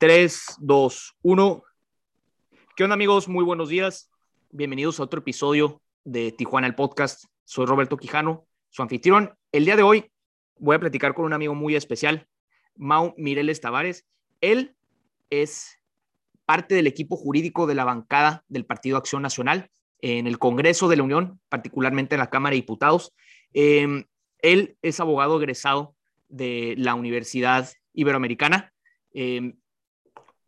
3, 2, 1. ¿Qué onda amigos? Muy buenos días. Bienvenidos a otro episodio de Tijuana el Podcast. Soy Roberto Quijano, su anfitrión. El día de hoy voy a platicar con un amigo muy especial, Mau Mireles Tavares. Él es parte del equipo jurídico de la bancada del Partido Acción Nacional en el Congreso de la Unión, particularmente en la Cámara de Diputados. Eh, él es abogado egresado de la Universidad Iberoamericana. Eh,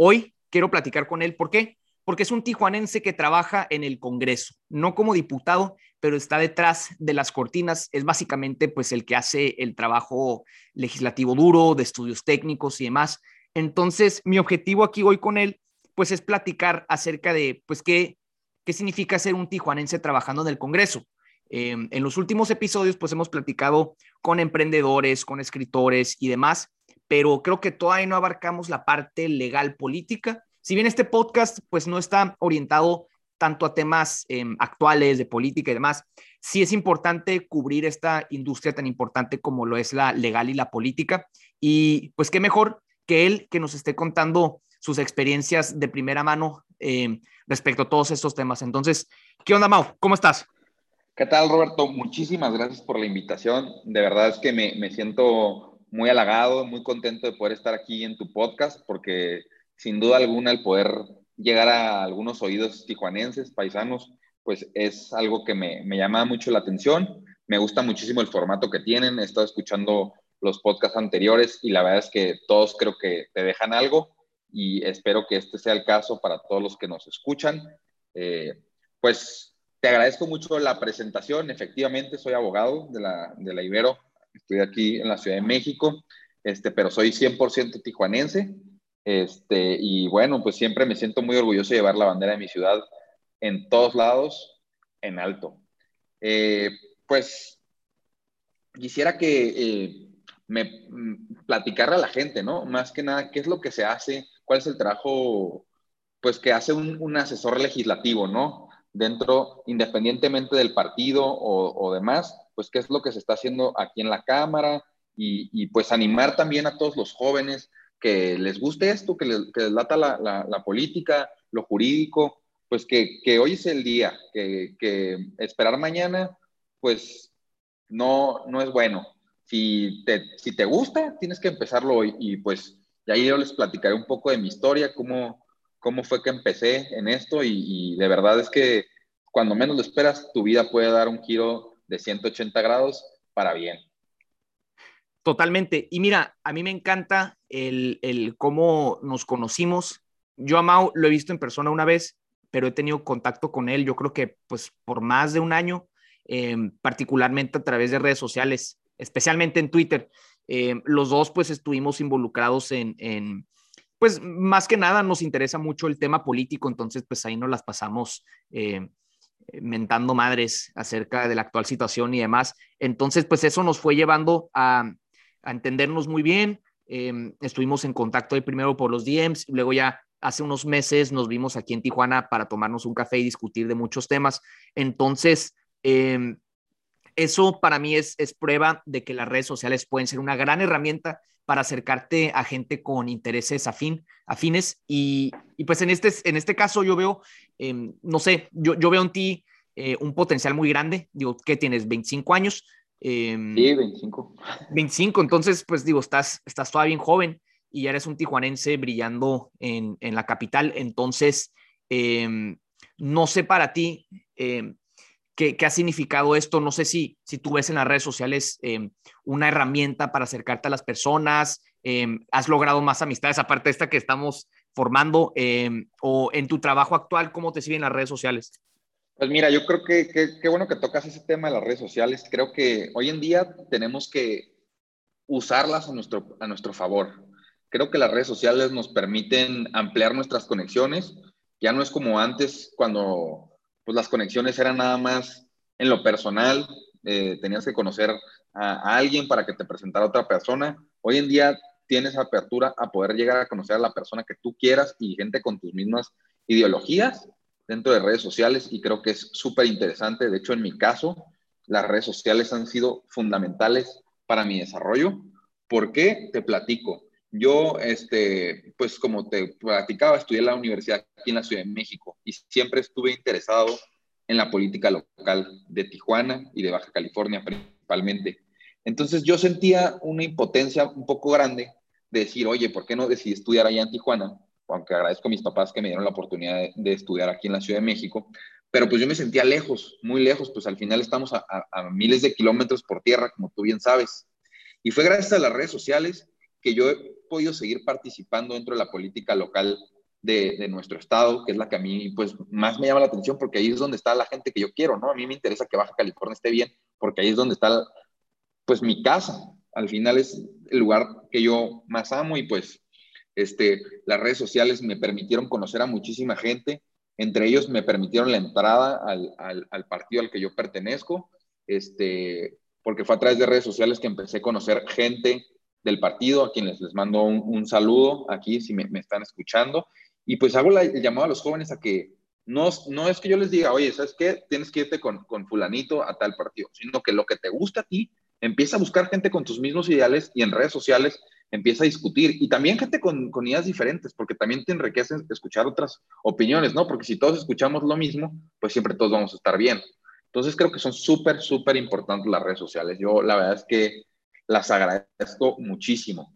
hoy quiero platicar con él. ¿Por qué? Porque es un tijuanense que trabaja en el Congreso, no como diputado, pero está detrás de las cortinas. Es básicamente pues el que hace el trabajo legislativo duro, de estudios técnicos y demás. Entonces, mi objetivo aquí hoy con él pues es platicar acerca de pues qué, qué significa ser un tijuanense trabajando en el Congreso. Em, en los últimos episodios, pues hemos platicado con emprendedores, con escritores y demás, pero creo que todavía no abarcamos la parte legal política. Si bien este podcast, pues no está orientado tanto a temas em, actuales de política y demás, sí es importante cubrir esta industria tan importante como lo es la legal y la política. Y pues qué mejor que él que nos esté contando sus experiencias de primera mano em, respecto a todos estos temas. Entonces, ¿qué onda, Mau? ¿Cómo estás? ¿Qué tal, Roberto? Muchísimas gracias por la invitación. De verdad es que me, me, siento muy halagado, muy contento de poder estar aquí en tu podcast, porque sin duda alguna el poder llegar a algunos oídos tijuanenses, paisanos, pues es algo que me, me llama mucho la atención. Me gusta muchísimo el formato que tienen. He estado escuchando los podcasts anteriores y la verdad es que todos creo que te dejan algo y espero que este sea el caso para todos los que nos escuchan. Eh, pues te agradezco mucho la presentación. Efectivamente, soy abogado de la, de la Ibero. Estoy aquí en la Ciudad de México, este, pero soy 100% tijuanense. Este, y bueno, pues siempre me siento muy orgulloso de llevar la bandera de mi ciudad en todos lados en alto. Eh, pues quisiera que eh, me mm, platicara a la gente, ¿no? Más que nada, ¿qué es lo que se hace? ¿Cuál es el trabajo, pues, que hace un, un asesor legislativo, ¿no? dentro, independientemente del partido o, demás, pues qué es lo que se está haciendo aquí en la Cámara y, pues animar también a todos los jóvenes que les guste esto, que les, que lata la, política, lo jurídico, pues que, hoy es el día, que, esperar mañana, pues no, no es bueno. Si te, si te gusta, tienes que empezarlo hoy y pues de ahí yo les platicaré un poco de mi historia, cómo, cómo fue que empecé en esto y, de verdad es que cuando menos lo esperas, tu vida puede dar un giro de 180 grados para bien. Totalmente. Y mira, a mí me encanta el, el cómo nos conocimos. Yo a Mau lo he visto en persona una vez, pero he tenido contacto con él, yo creo que pues por más de un año, em, particularmente a través de redes sociales, especialmente en Twitter. Em, los dos pues estuvimos involucrados en, en, pues más que nada nos interesa mucho el tema político, entonces pues ahí nos las pasamos eh, mentando madres acerca de la actual situación y demás. Entonces pues eso nos fue llevando a, entendernos muy bien. Em, estuvimos en contacto ahí primero por los DMs, luego ya hace unos meses nos vimos aquí en Tijuana para tomarnos un café y discutir de muchos temas. Entonces, em, eso para mí es, es prueba de que las redes sociales pueden ser una gran herramienta para acercarte a gente con intereses afín, afines. Y, y pues en este, en este caso yo veo, eh, no sé, yo, yo, veo en ti eh, un potencial muy grande. Digo, ¿qué tienes? ¿25 años? Eh, sí, 25. 25, entonces pues digo, estás, estás todavía bien joven y ya eres un tijuanense brillando en, en la capital. Entonces, em, no sé para ti em, ¿Qué, ha significado esto? No sé si, si tú ves en las redes sociales em, una herramienta para acercarte a las personas, em, has logrado más amistades aparte de esta que estamos formando, em, o en tu trabajo actual, ¿cómo te siguen las redes sociales? Pues mira, yo creo que qué bueno que tocas ese tema de las redes sociales. Creo que hoy en día tenemos que usarlas a nuestro, a nuestro favor. Creo que las redes sociales nos permiten ampliar nuestras conexiones. Ya no es como antes cuando pues las conexiones eran nada más en lo personal, eh, tenías que conocer a, alguien para que te presentara otra persona. Hoy en día tienes apertura a poder llegar a conocer a la persona que tú quieras y gente con tus mismas ideologías dentro de redes sociales y creo que es súper interesante. De hecho, en mi caso, las redes sociales han sido fundamentales para mi desarrollo. ¿Por qué? Te platico. yo, este, pues como te platicaba, estudié en la universidad aquí en la Ciudad de México y siempre estuve interesado en la política local de Tijuana y de Baja California principalmente. Entonces yo sentía una impotencia un poco grande de decir, oye, ¿por qué no decidí estudiar allá en Tijuana? Aunque agradezco a mis papás que me dieron la oportunidad de, estudiar aquí en la Ciudad de México, pero pues yo me sentía lejos, muy lejos, pues al final estamos a, miles de kilómetros por tierra, como tú bien sabes. Y fue gracias a las redes sociales que yo he podido seguir participando dentro de la política local de, de, nuestro estado, que es la que a mí pues más me llama la atención porque ahí es donde está la gente que yo quiero, ¿no? A mí me interesa que Baja California esté bien porque ahí es donde está pues mi casa. Al final es el lugar que yo más amo y pues este, las redes sociales me permitieron conocer a muchísima gente, entre ellos me permitieron la entrada al, al, partido al que yo pertenezco, este, porque fue a través de redes sociales que empecé a conocer gente del partido, a quienes les mando un, saludo aquí si me, me, están escuchando, y pues hago la, el llamado a los jóvenes a que no, no es que yo les diga, oye, ¿sabes qué? Tienes que irte con, con fulanito a tal partido, sino que lo que te gusta a ti, empieza a buscar gente con tus mismos ideales y en redes sociales empieza a discutir y también gente con, ideas diferentes, porque también te enriquece escuchar otras opiniones, ¿no? Porque si todos escuchamos lo mismo, pues siempre todos vamos a estar bien. Entonces creo que son súper, súper importantes las redes sociales. Yo la verdad es que las agradezco muchísimo.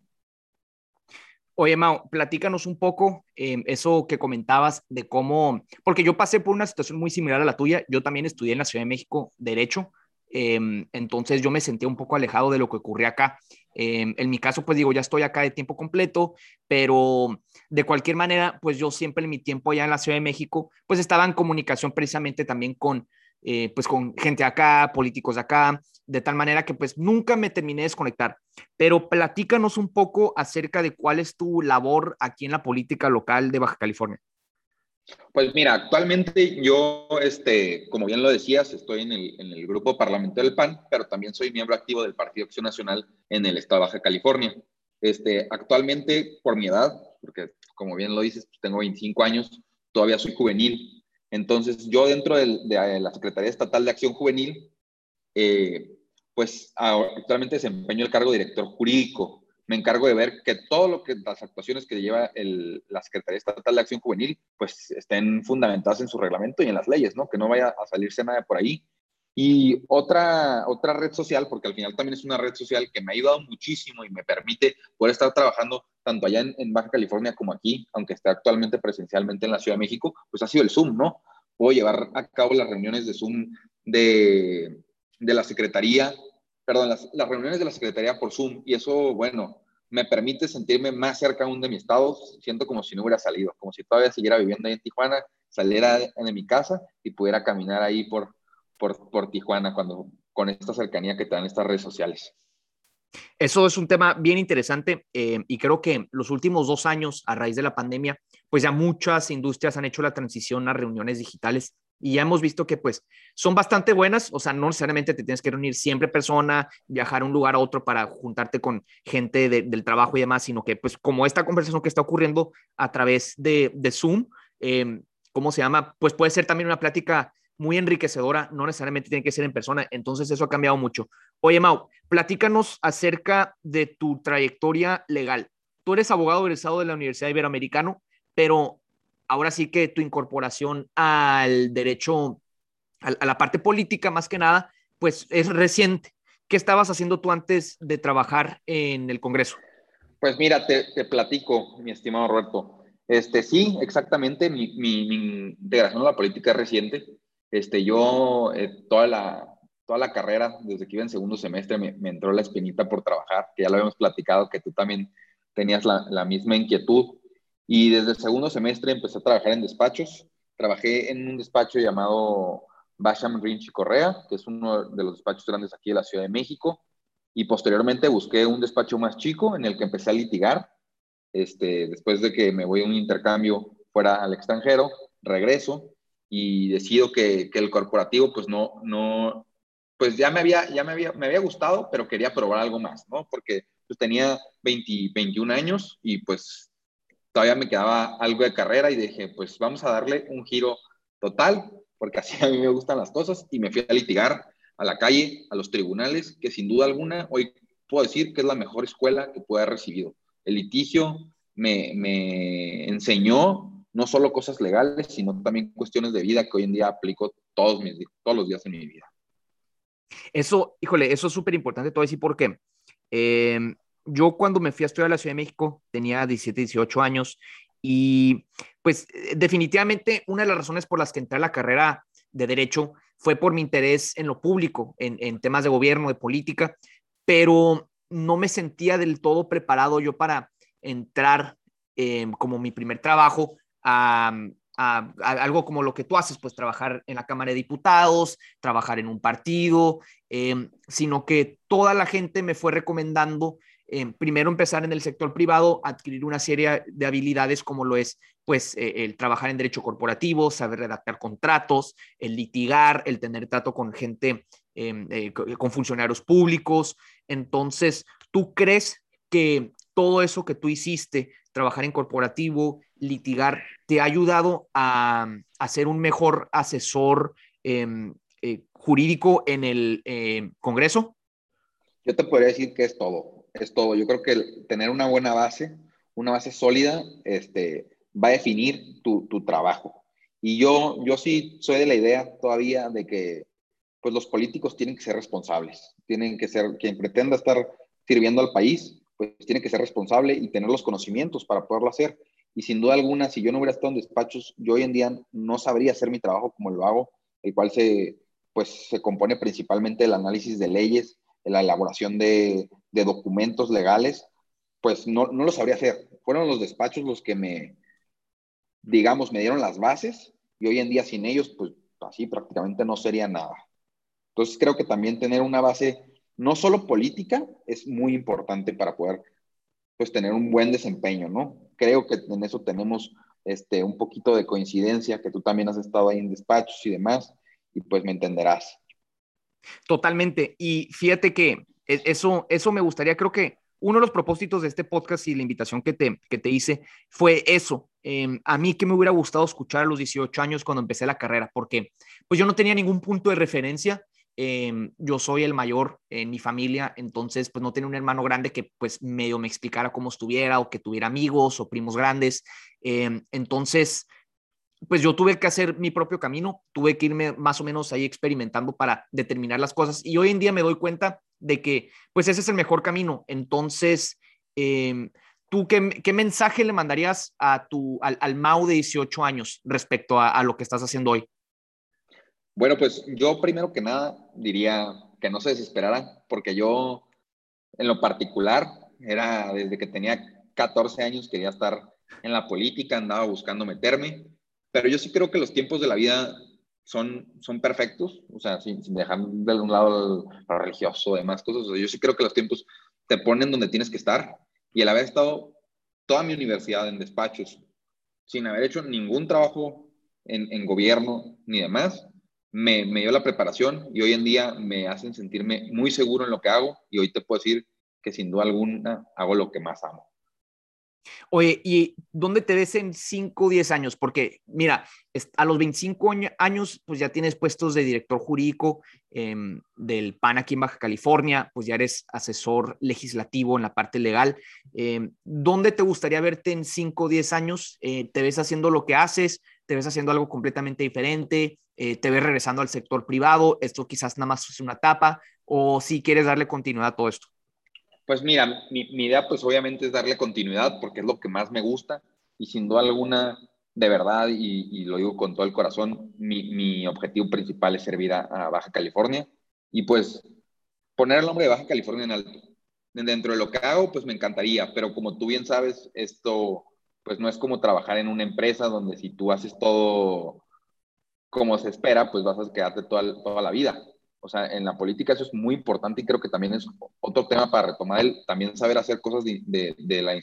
Oye, Mao, platícanos un poco eh, eso que comentabas de cómo, porque yo pasé por una situación muy similar a la tuya, yo también estudié en la Ciudad de México Derecho, eh, entonces yo me sentía un poco alejado de lo que ocurría acá. Eh, en mi caso, pues digo, ya estoy acá de tiempo completo, pero de cualquier manera, pues yo siempre en mi tiempo allá en la Ciudad de México, pues estaba en comunicación precisamente también con, eh, pues con gente acá, políticos acá, de tal manera que pues nunca me terminé de desconectar. Pero platícanos un poco acerca de cuál es tu labor aquí en la política local de Baja California. Pues mira, actualmente yo, este, como bien lo decías, estoy en el, grupo parlamentario del PAN, pero también soy miembro activo del Partido Acción Nacional en el estado de Baja California. Este, actualmente, por mi edad, porque como bien lo dices, pues, tengo 25 años, todavía soy juvenil. Entonces, yo dentro de, de la Secretaría Estatal de Acción Juvenil, eh, pues actualmente desempeño el cargo de director jurídico me encargo de ver que todo lo que las actuaciones que lleva el, la Secretaría Estatal de Acción Juvenil pues estén fundamentadas en su reglamento y en las leyes, ¿no? Que no vaya a salirse nada por ahí. Y otra, otra red social, porque al final también es una red social que me ha ayudado muchísimo y me permite poder estar trabajando tanto allá en, Baja California como aquí, aunque esté actualmente presencialmente en la Ciudad de México, pues ha sido el Zoom, ¿no? Puedo llevar a cabo las reuniones de Zoom de, de la Secretaría perdón, las, las, reuniones de la Secretaría por Zoom y eso, bueno, me permite sentirme más cerca aún de mi estado, siento como si no hubiera salido, como si todavía siguiera viviendo ahí en Tijuana, saliera de, mi casa y pudiera caminar ahí por, por, por Tijuana cuando, con esta cercanía que te dan estas redes sociales. Eso es un tema bien interesante eh, y creo que los últimos dos años, a raíz de la pandemia, pues ya muchas industrias han hecho la transición a reuniones digitales y ya hemos visto que pues son bastante buenas, o sea, no necesariamente te tienes que reunir siempre persona, viajar a un lugar a otro para juntarte con gente de, del trabajo y demás, sino que pues como esta conversación que está ocurriendo a través de, de Zoom, eh, ¿cómo se llama? Pues puede ser también una plática muy enriquecedora, no necesariamente tiene que ser en persona, entonces eso ha cambiado mucho. Oye, Mau, platícanos acerca de tu trayectoria legal. Tú eres abogado egresado de la Universidad Iberoamericana, pero ahora sí que tu incorporación al derecho, a, la parte política más que nada, pues es reciente. ¿Qué estabas haciendo tú antes de trabajar en el Congreso? Pues mira, te, platico, mi estimado Roberto. Este, sí, exactamente, mi, integración a la política es reciente. Este, yo eh, toda, la, toda la carrera, desde que iba en segundo semestre, me, me, entró la espinita por trabajar, que ya lo habíamos platicado, que tú también tenías la misma inquietud. Y desde el segundo semestre empecé a trabajar en despachos. Trabajé en un despacho llamado Basham Rinch y Correa, que es uno de los despachos grandes aquí de la Ciudad de México. Y posteriormente busqué un despacho más chico en el que empecé a litigar. Este, después de que me voy a un intercambio fuera al extranjero, regreso y decido que, que el corporativo pues no, no, pues ya me había, ya me había, me había gustado, pero quería probar algo más, ¿no? Porque pues tenía 20, 21 años y pues todavía me quedaba algo de carrera y dije, pues vamos a darle un giro total, porque así a mí me gustan las cosas y me fui a litigar a la calle, a los tribunales, que sin duda alguna hoy puedo decir que es la mejor escuela que pueda haber recibido. el litigio me, me enseñó no solo cosas legales, sino también cuestiones de vida que hoy en día aplico todos, mis, todos los días en mi vida. Eso, híjole, eso es súper importante, todo decir por qué. Em, yo cuando me fui a estudiar a la Ciudad de México tenía 17, 18 años y pues eh, definitivamente una de las razones por las que entré a la carrera de derecho fue por mi interés en lo público, en, temas de gobierno, de política, pero no me sentía del todo preparado yo para entrar em, como mi primer trabajo a, algo como lo que tú haces, pues trabajar en la Cámara de Diputados, trabajar en un partido, em, sino que toda la gente me fue recomendando em, primero empezar en el sector privado, adquirir una serie de habilidades como lo es pues eh, el trabajar en derecho corporativo, saber redactar contratos, el litigar, el tener trato con gente, em, eh, con funcionarios públicos. Entonces, ¿tú crees que todo eso que tú hiciste, trabajar en corporativo, litigar, te ha ayudado a, ser un mejor asesor em, eh, jurídico en el eh, Congreso? Yo te podría decir que es todo, es todo. Yo creo que tener una buena base, una base sólida, este, va a definir tu, tu, trabajo. Y yo, yo sí soy de la idea todavía de que pues los políticos tienen que ser responsables, tienen que ser, quien pretenda estar sirviendo al país, pues tiene que ser responsable y tener los conocimientos para poderlo hacer. Y sin duda alguna, si yo no hubiera estado en despachos, yo hoy en día no sabría hacer mi trabajo como lo hago, el cual se, pues, se compone principalmente del análisis de leyes, la elaboración de, documentos legales, pues no, no lo sabría hacer. Fueron los despachos los que me, digamos, me dieron las bases y hoy en día sin ellos, pues así prácticamente no sería nada. Entonces creo que también tener una base no solo política es muy importante para poder pues tener un buen desempeño, ¿no? Creo que en eso tenemos este, un poquito de coincidencia, que tú también has estado ahí en despachos y demás, y pues me entenderás. Totalmente. Y fíjate que e, eso, eso me gustaría, creo que uno de los propósitos de este podcast y la invitación que te, que te hice fue eso. Em, a mí que me hubiera gustado escuchar a los 18 años cuando empecé la carrera, porque pues yo no tenía ningún punto de referencia Em, yo soy el mayor en mi familia, entonces pues no tenía un hermano grande que pues medio me explicara cómo estuviera o que tuviera amigos o primos grandes. Em, entonces, pues yo tuve que hacer mi propio camino, tuve que irme más o menos ahí experimentando para determinar las cosas y hoy en día me doy cuenta de que pues ese es el mejor camino. Entonces, em, ¿tú qué, mensaje le mandarías a tu, al, al Mau de 18 años respecto a lo que estás haciendo hoy? Bueno, pues yo primero que nada diría que no se desesperaran, porque yo en lo particular era desde que tenía 14 años quería estar en la política, andaba buscando meterme, pero yo sí creo que los tiempos de la vida son, son perfectos, o sea, sin, dejar de un lado lo religioso, demás cosas, yo sí creo que los tiempos te ponen donde tienes que estar y el haber estado toda mi universidad en despachos, sin haber hecho ningún trabajo en, en gobierno ni demás, me, dio la preparación y hoy en día me hacen sentirme muy seguro en lo que hago y hoy te puedo decir que sin duda alguna hago lo que más amo. Oye, ¿y dónde te ves en 5 o 10 años? Porque, mira, a los 25 años, pues ya tienes puestos de director jurídico em, del PAN aquí en Baja California, pues ya eres asesor legislativo en la parte legal. Em, ¿Dónde te gustaría verte en 5 o 10 años? Eh, ¿Te ves haciendo lo que haces? ¿Te ves haciendo algo completamente diferente? Eh, te ves regresando al sector privado, esto quizás nada más es una etapa, o si quieres darle continuidad a todo esto. Pues mira, mi, idea pues obviamente es darle continuidad porque es lo que más me gusta y sin duda alguna, de verdad, y, lo digo con todo el corazón, mi, objetivo principal es servir a, Baja California y pues poner el nombre de Baja California en alto. Dentro de lo que hago, pues me encantaría, pero como tú bien sabes, esto pues no es como trabajar en una empresa donde si tú haces todo como se espera, pues vas a quedarte toda, toda la vida. O sea, en la política eso es muy importante y creo que también es otro tema para retomar el también saber hacer cosas de, de, la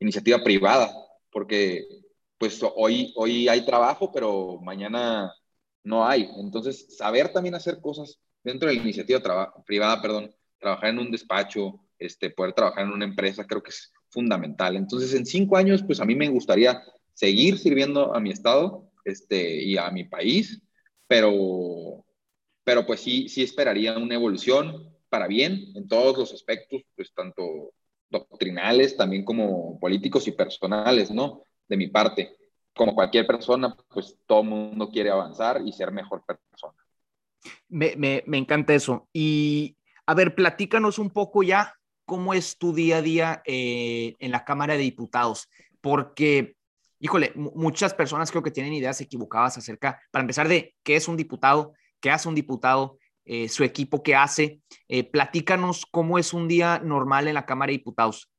iniciativa privada, porque pues hoy, hoy hay trabajo, pero mañana no hay. Entonces, saber también hacer cosas dentro de la iniciativa privada, perdón, trabajar en un despacho, este, poder trabajar en una empresa, creo que es fundamental. Entonces, en cinco años, pues a mí me gustaría seguir sirviendo a mi estado este, y a mi país, pero, pero pues sí, sí esperaría una evolución para bien en todos los aspectos, pues tanto doctrinales, también como políticos y personales, ¿no? De mi parte. Como cualquier persona, pues todo el mundo quiere avanzar y ser mejor persona. Me, me, me encanta eso. Y a ver, platícanos un poco ya cómo es tu día a día eh, en la Cámara de Diputados, porque, híjole, muchas personas creo que tienen ideas equivocadas acerca, para empezar, de qué es un diputado, qué hace un diputado, eh, su equipo qué hace. Eh, platícanos cómo es un día normal en la Cámara de Diputados.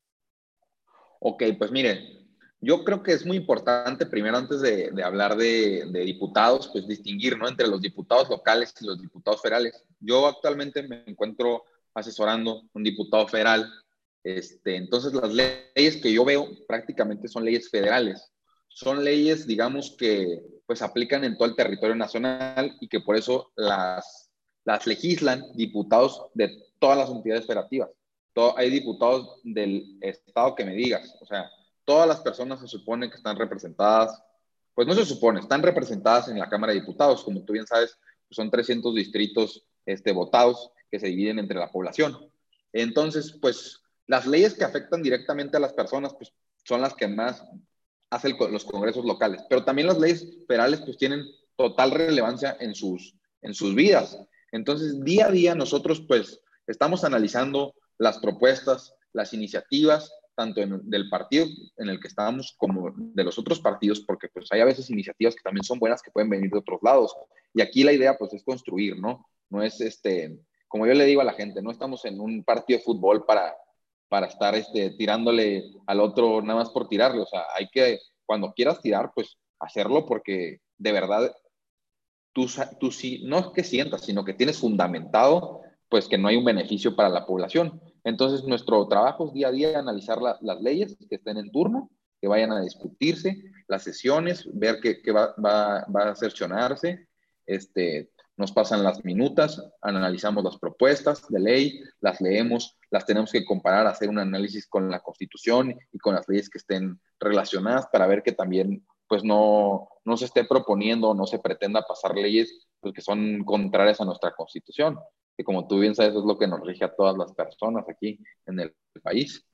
Ok, pues mire, yo creo que es muy importante, primero antes de, hablar de, de, diputados, pues distinguir ¿no? entre los diputados locales y los diputados federales. Yo actualmente me encuentro asesorando un diputado federal. Este, entonces, las leyes que yo veo prácticamente son leyes federales. Son leyes, digamos, que pues aplican en todo el territorio nacional y que por eso las, las legislan diputados de todas las entidades federativas. Todo, hay diputados del estado que me digas. O sea, todas las personas se supone que están representadas, pues no se supone, están representadas en la Cámara de Diputados. Como tú bien sabes, pues son 300 distritos este, votados que se dividen entre la población. Entonces, pues las leyes que afectan directamente a las personas, pues son las que más hacen los congresos locales, pero también las leyes federales, pues tienen total relevancia en sus, en sus vidas. Entonces, día a día nosotros, pues, estamos analizando las propuestas, las iniciativas, tanto del partido en el que estamos como de los otros partidos, porque pues hay a veces iniciativas que también son buenas que pueden venir de otros lados. Y aquí la idea pues es construir, ¿no? No es este, como yo le digo a la gente, no estamos en un partido de fútbol para, para estar este, tirándole al otro nada más por tirarle. O sea, hay que, cuando quieras tirar, pues hacerlo porque de verdad tú, tú sí, no es que sientas, sino que tienes fundamentado pues que no hay un beneficio para la población. Entonces, nuestro trabajo es día a día analizar las leyes que estén en turno, que vayan a discutirse, las sesiones, ver qué, qué va, va, va, a cercionarse, este, nos pasan las minutas, analizamos las propuestas de ley, las leemos, las tenemos que comparar, hacer un análisis con la Constitución y con las leyes que estén relacionadas para ver que también pues no, no se esté proponiendo, no se pretenda pasar leyes pues, que son contrarias a nuestra Constitución, que como tú bien sabes es lo que nos rige a todas las personas aquí en el país.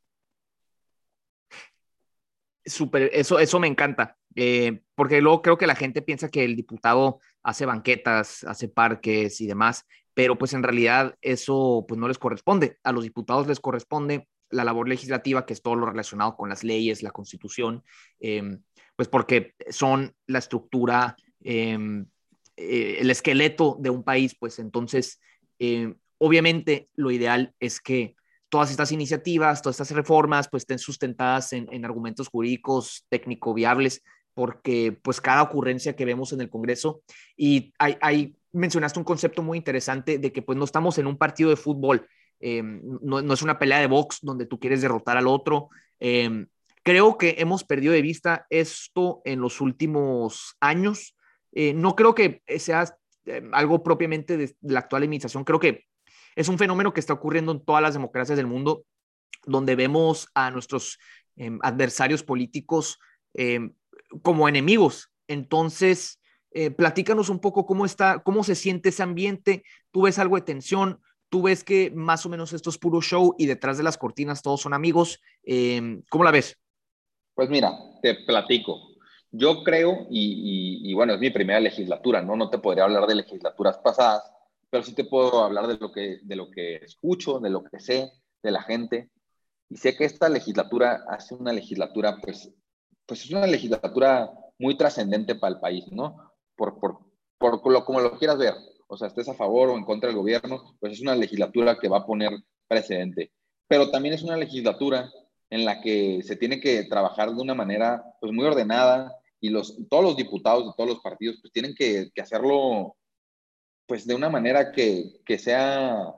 Súper, eso, eso me encanta, eh, porque luego creo que la gente piensa que el diputado hace banquetas, hace parques y demás, pero pues en realidad eso pues no les corresponde. A los diputados les corresponde la labor legislativa, que es todo lo relacionado con las leyes, la constitución, em, pues porque son la estructura, em, eh, el esqueleto de un país, pues entonces, em, obviamente lo ideal es que todas estas iniciativas, todas estas reformas, pues estén sustentadas en, en argumentos jurídicos técnico viables porque pues cada ocurrencia que vemos en el Congreso y hay, mencionaste un concepto muy interesante de que pues no estamos en un partido de fútbol, em, no, es una pelea de box donde tú quieres derrotar al otro. Em, creo que hemos perdido de vista esto en los últimos años. Eh, no creo que sea em, algo propiamente de, la actual administración, creo que es un fenómeno que está ocurriendo en todas las democracias del mundo, donde vemos a nuestros adversarios políticos como enemigos. Entonces, eh, platícanos un poco cómo está, cómo se siente ese ambiente. Tú ves algo de tensión, tú ves que más o menos esto es puro show y detrás de las cortinas todos son amigos. Em, ¿Cómo la ves? Pues mira, te platico. Yo creo, y, bueno, es mi primera legislatura, ¿no? No te podría hablar de legislaturas pasadas, pero sí te puedo hablar de lo que, de lo que escucho, de lo que sé, de la gente. Y sé que esta legislatura hace una legislatura, pues, pues es una legislatura muy trascendente para el país, ¿no? Por, por, por lo, como lo quieras ver, o sea, estés a favor o en contra del gobierno, pues es una legislatura que va a poner precedente. Pero también es una legislatura en la que se tiene que trabajar de una manera pues muy ordenada y los, todos los diputados de todos los partidos pues tienen que, que hacerlo pues de una manera que, que sea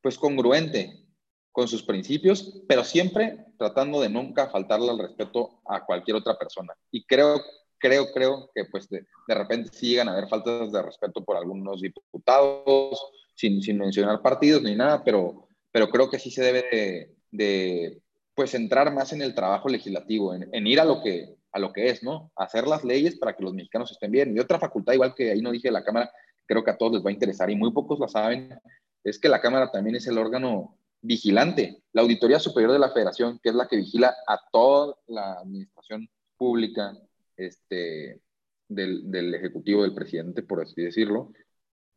pues congruente con sus principios, pero siempre tratando de nunca faltarle al respeto a cualquier otra persona. Y creo, creo, creo que pues de, repente sí llegan a haber faltas de respeto por algunos diputados, sin, sin mencionar partidos ni nada, pero, pero creo que sí se debe de, pues entrar más en el trabajo legislativo, en, ir a lo, que, a lo que es, ¿no? Hacer las leyes para que los mexicanos estén bien. Y otra facultad, igual que ahí no dije la Cámara, creo que a todos les va a interesar y muy pocos la saben, es que la Cámara también es el órgano vigilante. La Auditoría Superior de la Federación, que es la que vigila a toda la administración pública este, del, del Ejecutivo, del presidente, por así decirlo,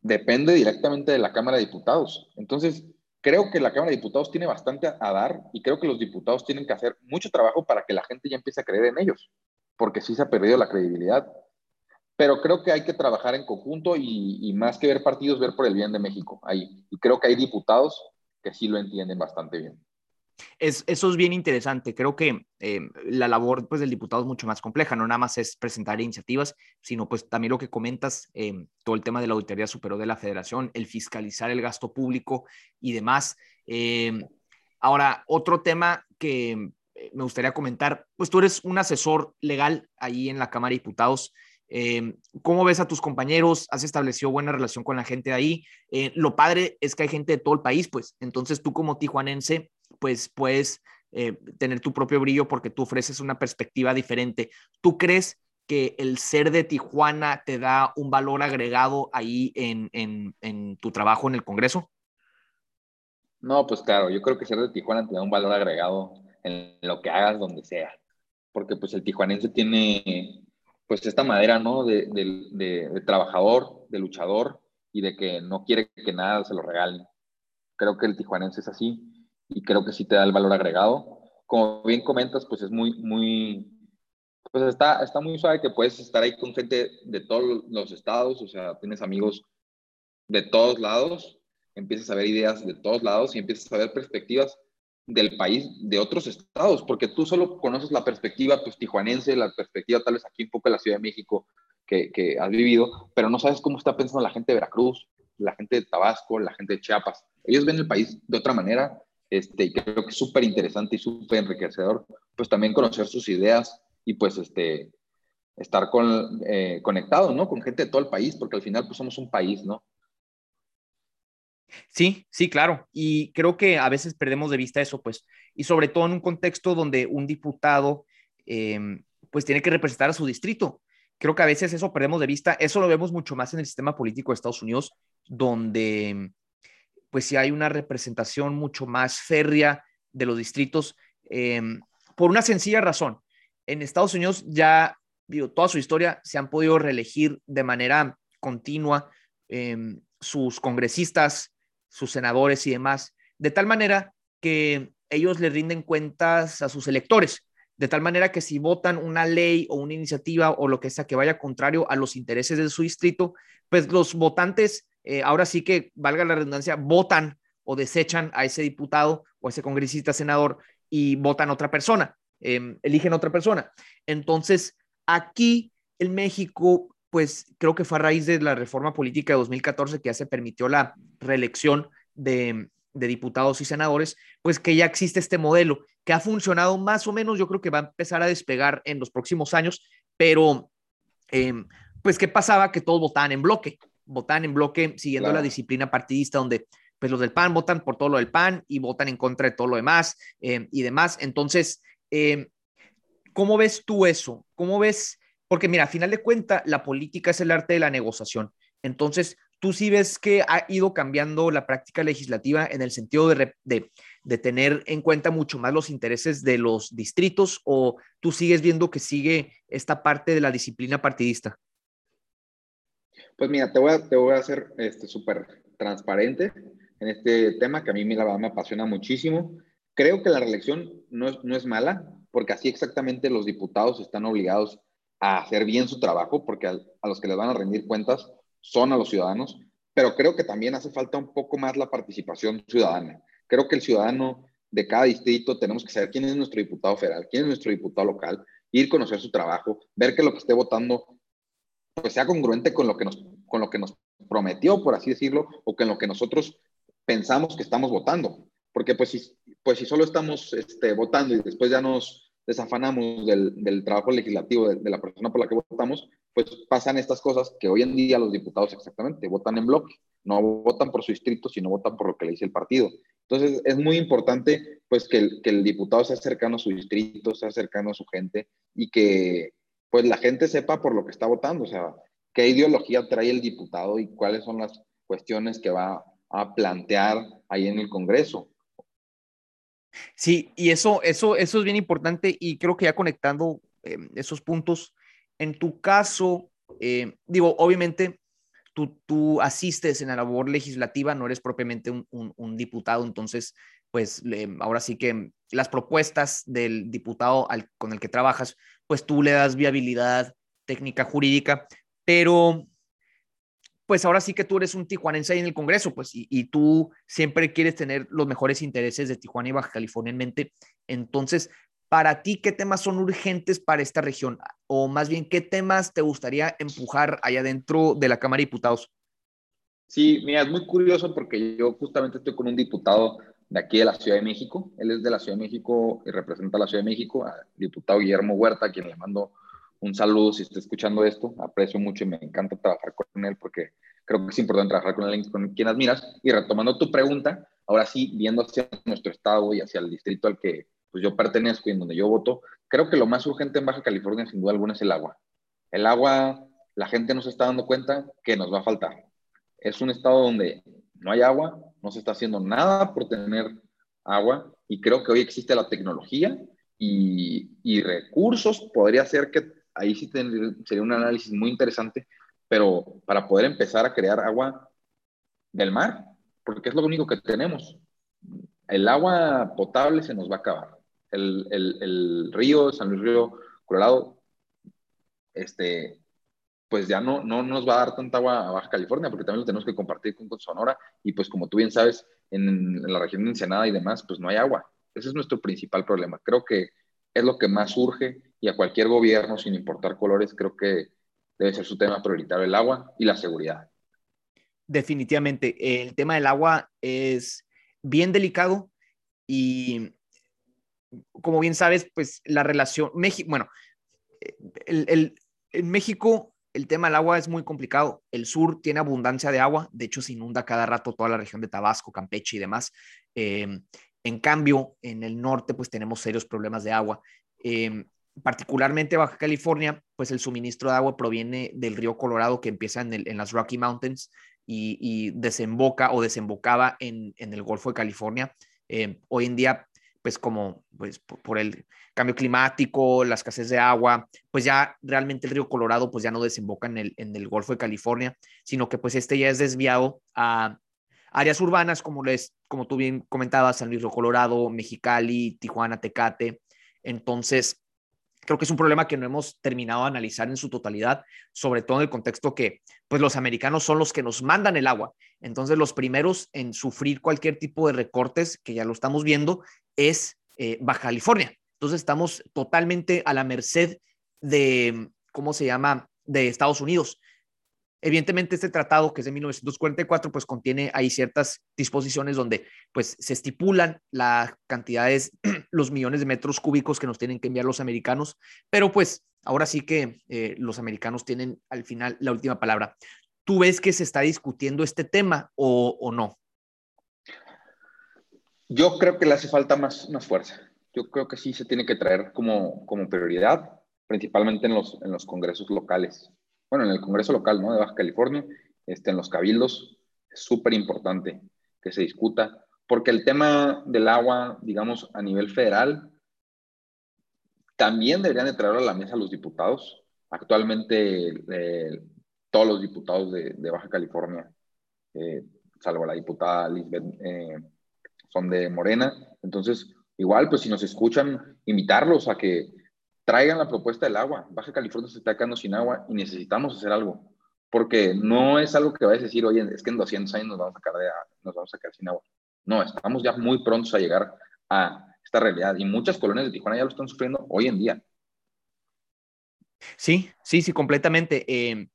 depende directamente de la Cámara de Diputados. Entonces, creo que la Cámara de Diputados tiene bastante a dar y creo que los diputados tienen que hacer mucho trabajo para que la gente ya empiece a creer en ellos, porque sí se ha perdido la credibilidad. Pero creo que hay que trabajar en conjunto y, más que ver partidos, ver por el bien de México ahí. Y creo que hay diputados que sí lo entienden bastante bien. Es, eso es bien interesante. Creo que eh, la labor pues, del diputado es mucho más compleja. No nada más es presentar iniciativas, sino pues también lo que comentas, eh, todo el tema de la Auditoría Superior de la Federación, el fiscalizar el gasto público y demás. Eh, ahora, otro tema que me gustaría comentar, pues tú eres un asesor legal ahí en la Cámara de Diputados. ¿Cómo ves a tus compañeros? ¿Has establecido buena relación con la gente ahí? lo padre es que hay gente de todo el país, pues entonces tú como tijuanense pues puedes eh, tener tu propio brillo porque tú ofreces una perspectiva diferente. ¿Tú crees que el ser de Tijuana te da un valor agregado ahí en, en, tu trabajo en el Congreso? No, pues claro, yo creo que ser de Tijuana te da un valor agregado en lo que hagas donde sea, porque pues el tijuanense tiene pues esta madera, ¿no? De, de, de, trabajador, de luchador y de que no quiere que nada se lo regalen. Creo que el tijuanense es así y creo que sí te da el valor agregado. Como bien comentas, pues es muy, muy, pues está, está muy suave que puedes estar ahí con gente de todos los estados, o sea, tienes amigos de todos lados, empiezas a ver ideas de todos lados y empiezas a ver perspectivas del país, de otros estados, porque tú solo conoces la perspectiva pues, tijuanense, la perspectiva tal vez aquí un poco de la Ciudad de México que, que has vivido, pero no sabes cómo está pensando la gente de Veracruz, la gente de Tabasco, la gente de Chiapas. Ellos ven el país de otra manera este, y creo que es súper interesante y súper enriquecedor, pues también conocer sus ideas y pues este, estar con, eh, conectados, ¿no? Con gente de todo el país, porque al final pues somos un país, ¿no? Sí, sí, claro. Y creo que a veces perdemos de vista eso, pues, y sobre todo en un contexto donde un diputado, em, pues, tiene que representar a su distrito. Creo que a veces eso perdemos de vista. Eso lo vemos mucho más en el sistema político de Estados Unidos, donde pues sí hay una representación mucho más férrea de los distritos em, por una sencilla razón. En Estados Unidos ya, digo, toda su historia se han podido reelegir de manera continua em, sus congresistas, sus senadores y demás, de tal manera que ellos le rinden cuentas a sus electores, de tal manera que si votan una ley o una iniciativa o lo que sea que vaya contrario a los intereses de su distrito, pues los votantes eh, ahora sí que, valga la redundancia, votan o desechan a ese diputado o a ese congresista senador y votan otra persona, em, eligen otra persona. Entonces, aquí en México, pues creo que fue a raíz de la reforma política de 2014 que ya se permitió la reelección de, diputados y senadores, pues que ya existe este modelo que ha funcionado más o menos, yo creo que va a empezar a despegar en los próximos años, pero em, pues qué pasaba que todos votaban en bloque votan en bloque siguiendo la disciplina partidista, donde pues los del PAN votan por todo lo del PAN y votan en contra de todo lo demás eh, y demás. Entonces, eh, ¿cómo ves tú eso? ¿Cómo ves? Porque mira, a final de cuentas, la política es el arte de la negociación. Entonces, tú sí ves que ha ido cambiando la práctica legislativa en el sentido de, de, de, tener en cuenta mucho más los intereses de los distritos o tú sigues viendo que sigue esta parte de la disciplina partidista? Pues mira, te voy a, te voy a hacer este, súper transparente en este tema que a mí la verdad me apasiona muchísimo. Creo que la reelección no es, no es mala, porque así exactamente los diputados están obligados a hacer bien su trabajo, porque a, los que les van a rendir cuentas son a los ciudadanos, pero creo que también hace falta un poco más la participación ciudadana. Creo que el ciudadano de cada distrito tenemos que saber quién es nuestro diputado federal, quién es nuestro diputado local, ir a conocer su trabajo, ver que lo que esté votando pues sea congruente con lo que nos, con lo que nos prometió, por así decirlo, o con lo que nosotros pensamos que estamos votando. Porque pues si, pues si solo estamos este, votando y después ya nos desafanamos del, del trabajo legislativo de, de, la persona por la que votamos, pues pasan estas cosas que hoy en día los diputados exactamente votan en bloque, no votan por su distrito, sino votan por lo que le dice el partido. Entonces es muy importante pues que el, que el diputado sea cercano a su distrito, sea cercano a su gente y que, pues la gente sepa por lo que está votando, o sea, qué ideología trae el diputado y cuáles son las cuestiones que va a plantear ahí en el Congreso. Sí, y eso, eso, eso es bien importante y creo que ya conectando em, esos puntos, en tu caso, eh, digo, obviamente tú, tú, asistes en la labor legislativa, no eres propiamente un, diputado, entonces, pues ahora sí que las propuestas del diputado al, con el que trabajas, pues tú le das viabilidad técnica jurídica, pero pues ahora sí que tú eres un tijuanense ahí en el Congreso, pues, y, tú siempre quieres tener los mejores intereses de Tijuana y Baja California en mente. Entonces, para ti, ¿qué temas son urgentes para esta región? O más bien, ¿qué temas te gustaría empujar allá dentro de la Cámara de Diputados? Sí, mira, es muy curioso porque yo justamente estoy con un diputado de aquí de la Ciudad de México. Él es de la Ciudad de México y representa a la Ciudad de México, al diputado Guillermo Huerta, a quien le mando un saludo si está escuchando esto. Aprecio mucho y me encanta trabajar con él porque creo que es importante trabajar con alguien con quien admiras. Y retomando tu pregunta, ahora sí, viendo hacia nuestro estado y hacia el distrito al que pues, yo pertenezco y en donde yo voto, creo que lo más urgente en Baja California, sin duda alguna, es el agua. El agua, la gente no se está dando cuenta que nos va a faltar. Es un estado donde no hay agua, no se está haciendo nada por tener agua y creo que hoy existe la tecnología y, y recursos. Podría ser que ahí sí sería un análisis muy interesante, pero para poder empezar a crear agua del mar, porque es lo único que tenemos. El agua potable se nos va a acabar. El, el, el río, San Luis Río Colorado, este, pues ya no, no nos va a dar tanta agua a Baja California, porque también lo tenemos que compartir con, Sonora, y pues como tú bien sabes, en, en, la región de Ensenada y demás, pues no hay agua. Ese es nuestro principal problema. Creo que es lo que más surge y a cualquier gobierno, sin importar colores, creo que debe ser su tema prioritario, el agua y la seguridad. Definitivamente, el tema del agua es bien delicado y como bien sabes, pues la relación, México, bueno, el, en México el tema del agua es muy complicado. El sur tiene abundancia de agua, de hecho se inunda cada rato toda la región de Tabasco, Campeche y demás. Eh, en cambio, en el norte, pues tenemos serios problemas de agua. Eh, particularmente Baja California, pues el suministro de agua proviene del río Colorado que empieza en, las Rocky Mountains y, desemboca o desembocaba en, el Golfo de California. Eh, hoy en día, pues como pues, por, el cambio climático, la escasez de agua, pues ya realmente el río Colorado pues ya no desemboca en el, en el Golfo de California, sino que pues este ya es desviado a áreas urbanas como, les, como tú bien comentabas, San Luis Río Colorado, Mexicali, Tijuana, Tecate. Entonces, creo que es un problema que no hemos terminado de analizar en su totalidad, sobre todo en el contexto que pues los americanos son los que nos mandan el agua. Entonces los primeros en sufrir cualquier tipo de recortes, que ya lo estamos viendo, es eh, Baja California. Entonces estamos totalmente a la merced de, ¿cómo se llama?, de Estados Unidos. Evidentemente, este tratado, que es de 1944, pues contiene ahí ciertas disposiciones donde pues se estipulan las cantidades, los millones de metros cúbicos que nos tienen que enviar los americanos, pero pues ahora sí que eh, los americanos tienen al final la última palabra. ¿Tú ves que se está discutiendo este tema o, no? Yo creo que le hace falta más, más fuerza. Yo creo que sí se tiene que traer como, como prioridad, principalmente en los, en los congresos locales bueno, en el Congreso local, ¿no? De Baja California, este, en los cabildos, es súper importante que se discuta, porque el tema del agua, digamos, a nivel federal, también deberían de a la mesa los diputados. Actualmente, eh, todos los diputados de, Baja California, eh, salvo la diputada Lisbeth, eh, son de Morena. Entonces, igual, pues si nos escuchan, invitarlos a que traigan la propuesta del agua. Baja California se está quedando sin agua y necesitamos hacer algo. Porque no es algo que vayas a decir, oye, es que en 200 años nos vamos a quedar, nos vamos a quedar sin agua. No, estamos ya muy prontos a llegar a esta realidad y muchas colonias de Tijuana ya lo están sufriendo hoy en día. Sí, sí, sí, completamente. Eh,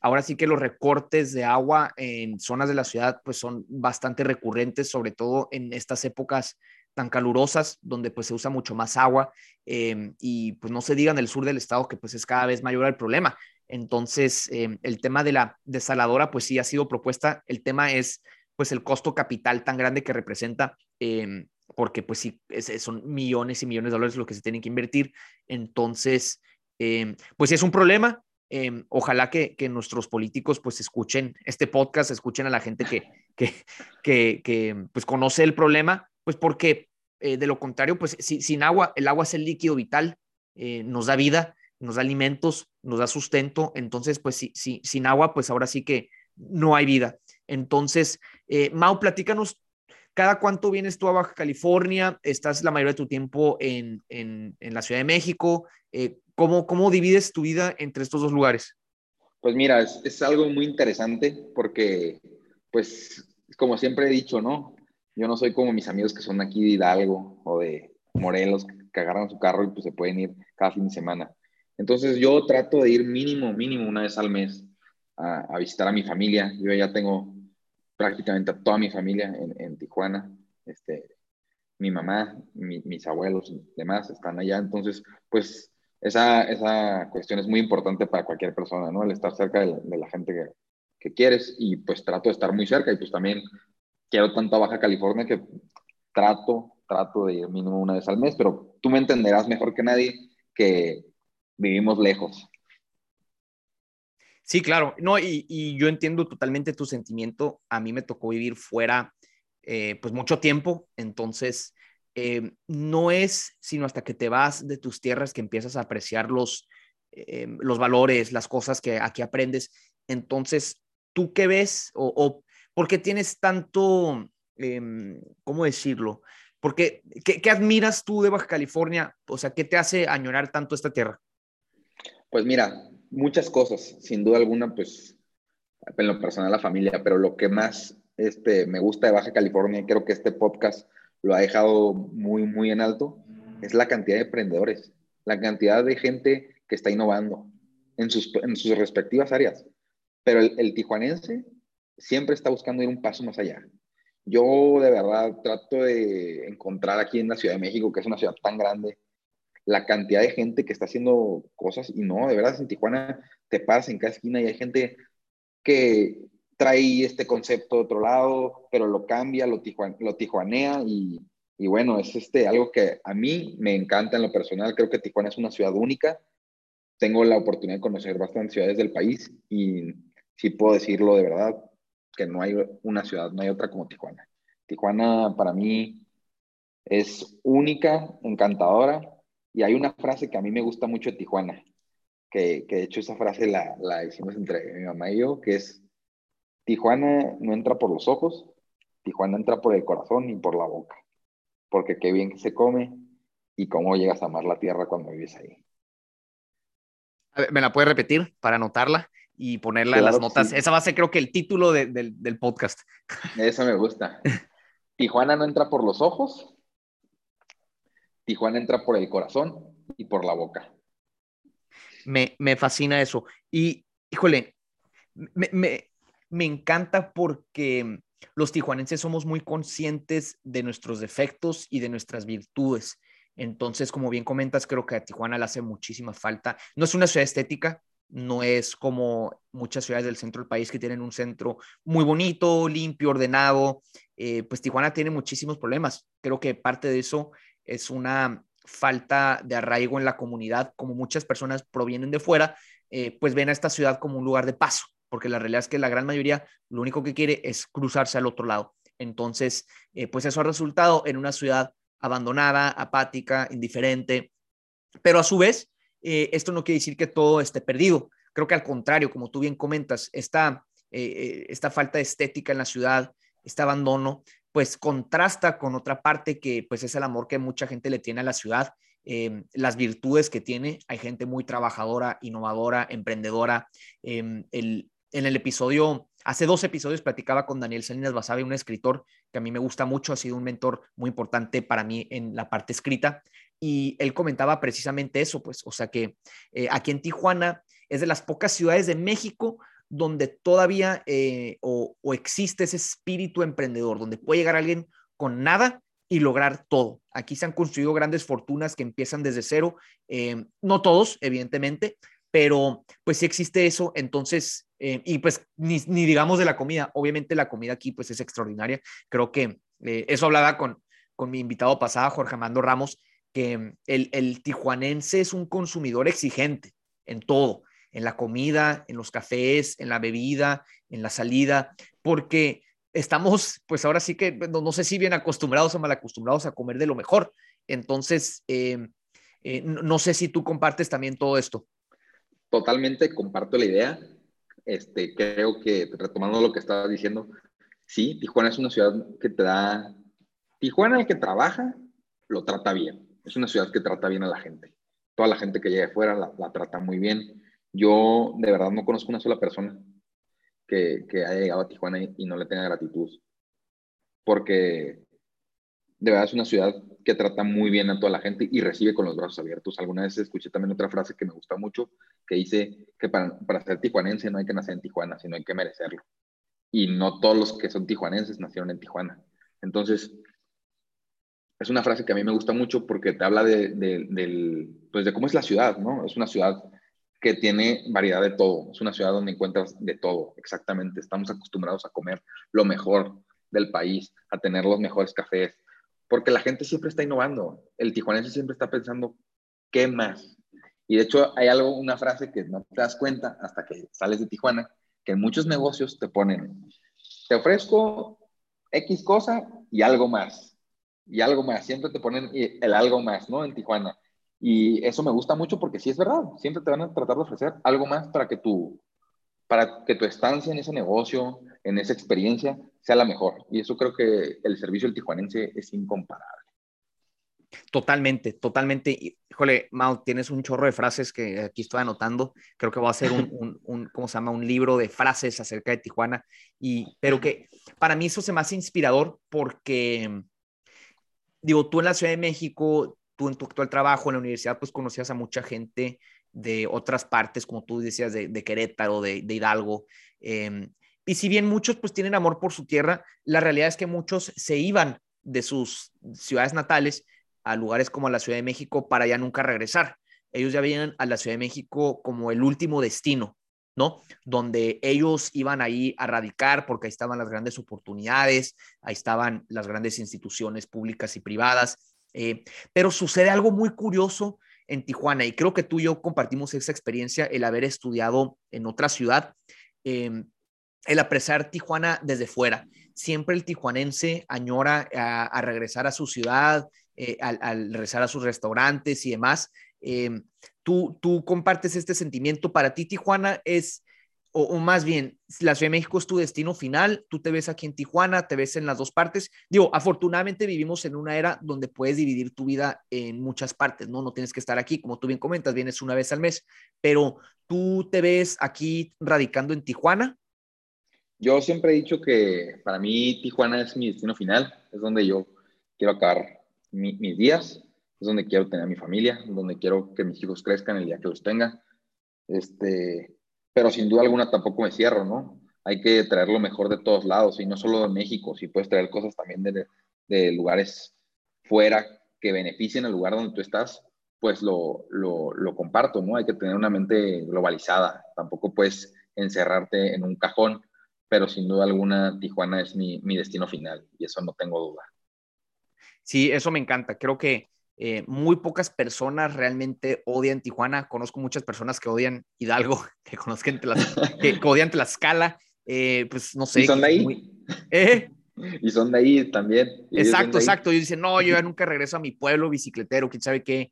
ahora sí que los recortes de agua en zonas de la ciudad pues son bastante recurrentes, sobre todo en estas épocas tan calurosas, donde pues se usa mucho más agua em, y pues no se diga en el sur del estado que pues es cada vez mayor el problema. Entonces, em, el tema de la desaladora pues sí ha sido propuesta. El tema es pues el costo capital tan grande que representa, em, porque pues sí, son millones y millones de dólares lo que se tienen que invertir. Entonces, pues sí es un problema. ojalá que, que, nuestros políticos pues escuchen este podcast, escuchen a la gente que, que, que, que pues conoce el problema, pues porque de lo contrario, pues sin agua, el agua es el líquido vital, nos da vida, nos da alimentos, nos da sustento, entonces pues si, sin agua, pues ahora sí que no hay vida. Entonces, Mau, platícanos ¿Cada cuánto vienes tú a Baja California? ¿Estás la mayoría de tu tiempo en, la Ciudad de México? Eh, ¿cómo, ¿Cómo divides tu vida entre estos dos lugares? Pues mira, es, algo muy interesante porque, pues, como siempre he dicho, ¿no? Yo no soy como mis amigos que son aquí de Hidalgo o de Morelos, que agarran su carro y pues se pueden ir cada fin de semana. Entonces yo trato de ir mínimo, mínimo una vez al mes a, visitar a mi familia. Yo ya tengo prácticamente a toda mi familia en, Tijuana. Este, mi mamá, mis abuelos y demás están allá. Entonces, pues esa, esa cuestión es muy importante para cualquier persona, ¿no? El estar cerca de la, gente que, que, quieres y pues trato de estar muy cerca y pues también quiero tanto a Baja California que trato, trato de ir mínimo una vez al mes, pero tú me entenderás mejor que nadie que vivimos lejos. Sí, claro, no, y, yo entiendo totalmente tu sentimiento. A mí me tocó vivir fuera eh, pues mucho tiempo, entonces eh, no es sino hasta que te vas de tus tierras que empiezas a apreciar los, eh, los valores, las cosas que aquí aprendes. Entonces, ¿tú qué ves o, o por qué tienes tanto, em, ¿cómo decirlo? Porque, ¿qué, ¿qué admiras tú de Baja California? O sea, ¿qué te hace añorar tanto esta tierra? Pues mira, muchas cosas, sin duda alguna, pues en lo personal la familia, pero lo que más este, me gusta de Baja California, y creo que este podcast lo ha dejado muy, muy en alto, es la cantidad de emprendedores, la cantidad de gente que está innovando en sus, en sus respectivas áreas. Pero el, el tijuanense siempre está buscando ir un paso más allá. Yo de verdad trato de encontrar aquí en la Ciudad de México, que es una ciudad tan grande, la cantidad de gente que está haciendo cosas y no, de verdad, en Tijuana te paras en cada esquina y hay gente que trae este concepto de otro lado, pero lo cambia, lo, lo tijuanea y, y, bueno, es este, algo que a mí me encanta en lo personal. Creo que Tijuana es una ciudad única. Tengo la oportunidad de conocer bastantes ciudades del país y sí puedo decirlo de verdad, que no hay una ciudad, no hay otra como Tijuana. Tijuana para mí es única, encantadora y hay una frase que a mí me gusta mucho de Tijuana, que, que de hecho esa frase la, la hicimos entre mi mamá y yo, que es, Tijuana no entra por los ojos, Tijuana entra por el corazón y por la boca, porque qué bien que se come y cómo llegas a amar la tierra cuando vives ahí. ¿Me la puedes repetir para anotarla y ponerla en las notas? Esa va a ser creo que el título del, del podcast. Eso me gusta. Tijuana no entra por los ojos, Tijuana entra por el corazón y por la boca. Me, fascina eso. Y, híjole, me, me, encanta porque los tijuanenses somos muy conscientes de nuestros defectos y de nuestras virtudes. Entonces, como bien comentas, creo que a Tijuana le hace muchísima falta. No es una ciudad estética, no es como muchas ciudades del centro del país que tienen un centro muy bonito, limpio, ordenado. Eh, pues Tijuana tiene muchísimos problemas. Creo que parte de eso es una falta de arraigo en la comunidad, como muchas personas provienen de fuera, eh, pues ven a esta ciudad como un lugar de paso, porque la realidad es que la gran mayoría lo único que quiere es cruzarse al otro lado. Entonces, eh, pues eso ha resultado en una ciudad abandonada, apática, indiferente, pero a su vez, eh, esto no quiere decir que todo esté perdido. Creo que al contrario, como tú bien comentas, esta, esta falta de estética en la ciudad, este abandono, pues contrasta con otra parte que pues es el amor que mucha gente le tiene a la ciudad, em, las virtudes que tiene. Hay gente muy trabajadora, innovadora, emprendedora. Em, el, en el episodio, hace dos episodios platicaba con Daniel Salinas Basabe, un escritor que a mí me gusta mucho, ha sido un mentor muy importante para mí en la parte escrita. Y él comentaba precisamente eso, pues, o sea que eh, aquí en Tijuana es de las pocas ciudades de México donde todavía eh, o, existe ese espíritu emprendedor, donde puede llegar alguien con nada y lograr todo. Aquí se han construido grandes fortunas que empiezan desde cero, eh, no todos, evidentemente, pero pues sí existe eso, entonces, y pues ni, digamos de la comida, obviamente la comida aquí pues es extraordinaria, creo que eso hablaba con, con mi invitado pasado, Jorge Amando Ramos, que el, el tijuanense es un consumidor exigente en todo, en la comida, en los cafés, en la bebida, en la salida, porque estamos, pues ahora sí que, no, sé si bien acostumbrados o mal acostumbrados a comer de lo mejor. Entonces, em, eh, no, sé si tú compartes también todo esto. Totalmente comparto la idea. Este, creo que, retomando lo que estabas diciendo, sí, Tijuana es una ciudad que te da, Tijuana el que trabaja lo trata bien. Es una ciudad que trata bien a la gente. Toda la gente que llega de fuera la, trata muy bien. Yo de verdad no conozco una sola persona que, haya llegado a Tijuana y, no le tenga gratitud. Porque de verdad es una ciudad que trata muy bien a toda la gente y recibe con los brazos abiertos. Alguna vez escuché también otra frase que me gusta mucho, que dice que para, para ser tijuanense no hay que nacer en Tijuana, sino hay que merecerlo. Y no todos los que son tijuanenses nacieron en Tijuana. Entonces, es una frase que a mí me gusta mucho porque te habla de, de, pues de cómo es la ciudad, ¿no? Es una ciudad que tiene variedad de todo. Es una ciudad donde encuentras de todo, exactamente. Estamos acostumbrados a comer lo mejor del país, a tener los mejores cafés, porque la gente siempre está innovando. El tijuanense siempre está pensando, ¿qué más? Y de hecho hay algo, una frase que no te das cuenta hasta que sales de Tijuana, que en muchos negocios te ponen, te ofrezco X cosa y algo más. Y algo más, siempre te ponen el algo más, ¿no? En Tijuana. Y eso me gusta mucho porque sí es verdad, siempre te van a tratar de ofrecer algo más para que tu, para que tu estancia en ese negocio, en esa experiencia, sea la mejor. Y eso creo que el servicio del tijuanense es incomparable. Totalmente, totalmente. Híjole, Mau, tienes un chorro de frases que aquí estoy anotando. Creo que va a ser un, un, ¿cómo se llama? Un libro de frases acerca de Tijuana. Y, pero que para mí eso se me hace inspirador porque, digo, tú en la Ciudad de México tú en tu actual trabajo en la universidad, pues conocías a mucha gente de otras partes, como tú decías, de, Querétaro, de, Hidalgo. Em, y si bien muchos pues tienen amor por su tierra, la realidad es que muchos se iban de sus ciudades natales a lugares como la Ciudad de México para ya nunca regresar. Ellos ya veían a la Ciudad de México como el último destino, Donde ellos iban ahí a radicar porque ahí estaban las grandes oportunidades, ahí estaban las grandes instituciones públicas y privadas, eh, pero sucede algo muy curioso en Tijuana y creo que tú y yo compartimos esa experiencia, el haber estudiado en otra ciudad, em, el apreciar Tijuana desde fuera. Siempre el tijuanense añora a, regresar a su ciudad, eh, al, regresar a sus restaurantes y demás. Em, tú, compartes este sentimiento. Para ti, Tijuana es o, más bien, la Ciudad de México es tu destino final, tú te ves aquí en Tijuana, te ves en las dos partes. Digo, afortunadamente vivimos en una era donde puedes dividir tu vida en muchas partes, ¿no? No tienes que estar aquí, como tú bien comentas, vienes una vez al mes, pero tú te ves aquí radicando en Tijuana. Yo siempre he dicho que para mí Tijuana es mi destino final, es donde yo quiero acabar mis días, es donde quiero tener a mi familia, donde quiero que mis hijos crezcan el día que los tenga. Este, pero sin duda alguna tampoco me cierro, ¿no? Hay que traer lo mejor de todos lados y no solo de México, si puedes traer cosas también de, de lugares fuera que beneficien al lugar donde tú estás, pues lo, lo, lo, comparto, ¿no? Hay que tener una mente globalizada, tampoco puedes encerrarte en un cajón, pero sin duda alguna Tijuana es mi, mi destino final y eso no tengo duda. Sí, eso me encanta. Creo que eh, muy pocas personas realmente odian Tijuana. Conozco muchas personas que odian Hidalgo, que conozcan que, odian Tlaxcala. Eh, pues no sé. ¿Y son de ahí? ¿Eh? Y son de ahí también. exacto, exacto. Y dicen, no, yo ya nunca regreso a mi pueblo bicicletero, quién sabe qué.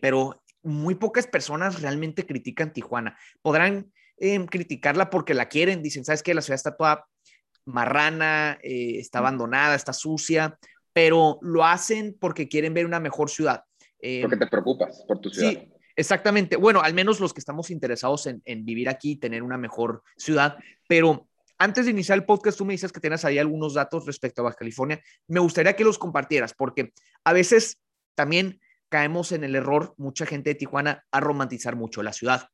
pero muy pocas personas realmente critican Tijuana. Podrán em, criticarla porque la quieren. Dicen, ¿sabes qué? La ciudad está toda marrana, está abandonada, está sucia pero lo hacen porque quieren ver una mejor ciudad. Eh, porque te preocupas por tu ciudad. Sí, exactamente. Bueno, al menos los que estamos interesados en, vivir aquí y tener una mejor ciudad, pero antes de iniciar el podcast, tú me dices que tienes ahí algunos datos respecto a Baja California. Me gustaría que los compartieras, porque a veces también caemos en el error, mucha gente de Tijuana, a romantizar mucho la ciudad.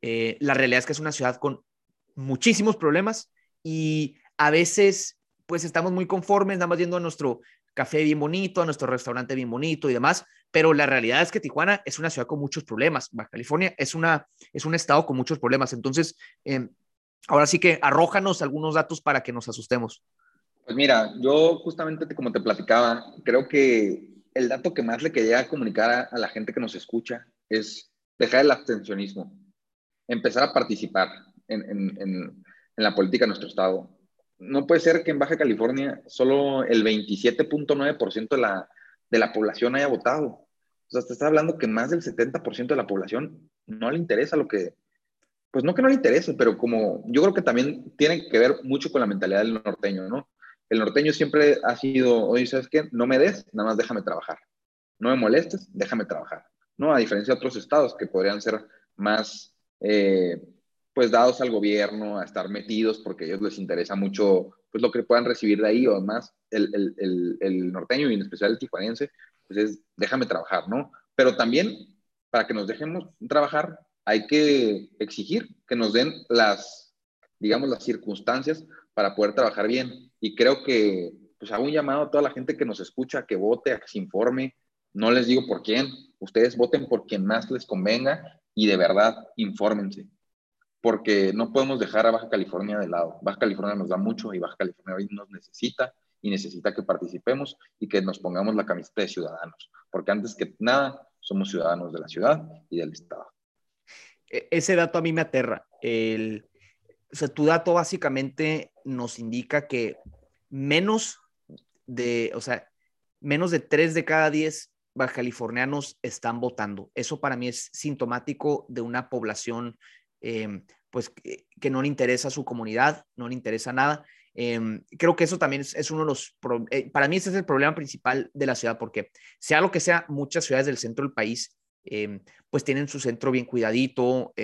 Eh, la realidad es que es una ciudad con muchísimos problemas y a veces pues estamos muy conformes, nada más yendo a nuestro café bien bonito, a nuestro restaurante bien bonito y demás, pero la realidad es que Tijuana es una ciudad con muchos problemas. Baja California es, una, es un estado con muchos problemas. Entonces, em, ahora sí que arrójanos algunos datos para que nos asustemos. Pues mira, yo justamente como te platicaba, creo que el dato que más le quería comunicar a, la gente que nos escucha es dejar el abstencionismo, empezar a participar en, en, en la política de nuestro estado. No puede ser que en Baja California solo el 27.9% de la, de la población haya votado. O sea, te está hablando que más del 70% de la población no le interesa lo que, pues no que no le interese, pero como yo creo que también tiene que ver mucho con la mentalidad del norteño, ¿no? El norteño siempre ha sido, oye, ¿sabes qué? No me des, nada más déjame trabajar. No me molestes, déjame trabajar. ¿No? A diferencia de otros estados que podrían ser más, eh, pues, dados al gobierno, a estar metidos, porque a ellos les interesa mucho, pues, lo que puedan recibir de ahí, o más, el, el, el, norteño y en especial el tijuanense, pues es, déjame trabajar, ¿no? Pero también, para que nos dejemos trabajar, hay que exigir que nos den las, digamos, las circunstancias para poder trabajar bien. Y creo que, pues hago un llamado a toda la gente que nos escucha, que vote, a que se informe. No les digo por quién, ustedes voten por quien más les convenga y de verdad infórmense. Porque no podemos dejar a Baja California de lado. Baja California nos da mucho y Baja California hoy nos necesita y necesita que participemos y que nos pongamos la camiseta de ciudadanos. Porque antes que nada, somos ciudadanos de la ciudad y del Estado. E, ese dato a mí me aterra. El, o sea, tu dato básicamente nos indica que menos de, o sea, menos de 3 de cada 10 californianos están votando. Eso para mí es sintomático de una población em, pues que, no le interesa su comunidad, no le interesa nada. Em, creo que eso también es, uno de los, eh, para mí ese es el problema principal de la ciudad, porque sea lo que sea, muchas ciudades del centro del país Em, pues tienen su centro bien cuidadito,